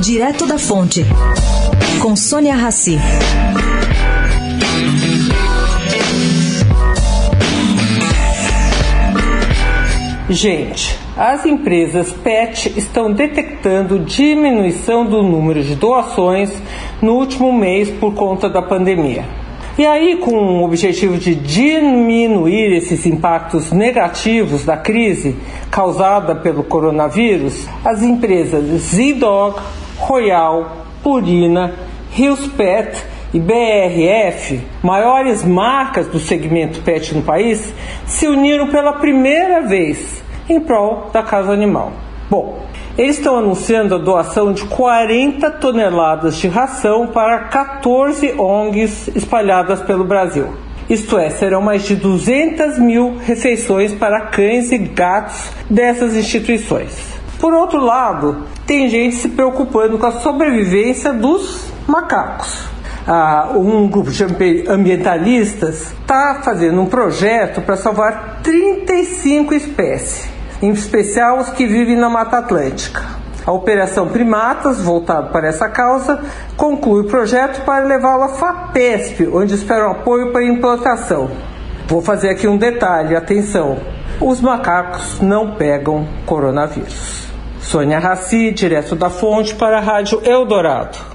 Direto da Fonte, com Sônia Rassi. Gente, as empresas PET estão detectando diminuição do número de doações no último mês por conta da pandemia. E aí, com o objetivo de diminuir esses impactos negativos da crise causada pelo coronavírus, as empresas Z-Dog, Royal, Purina, Hills Pet e BRF, maiores marcas do segmento pet no país, se uniram pela primeira vez em prol da casa animal. Bom, eles estão anunciando a doação de 40 toneladas de ração para 14 ONGs espalhadas pelo Brasil. Isto é, serão mais de 200 mil refeições para cães e gatos dessas instituições. Por outro lado, tem gente se preocupando com a sobrevivência dos macacos. Ah, um grupo de ambientalistas está fazendo um projeto para salvar 35 espécies em especial os que vivem na Mata Atlântica. A Operação Primatas, voltado para essa causa, conclui o projeto para levá-lo à FAPESP, onde esperam apoio para implantação. Vou fazer aqui um detalhe, atenção: os macacos não pegam coronavírus. Sônia Raci, direto da fonte para a Rádio Eldorado.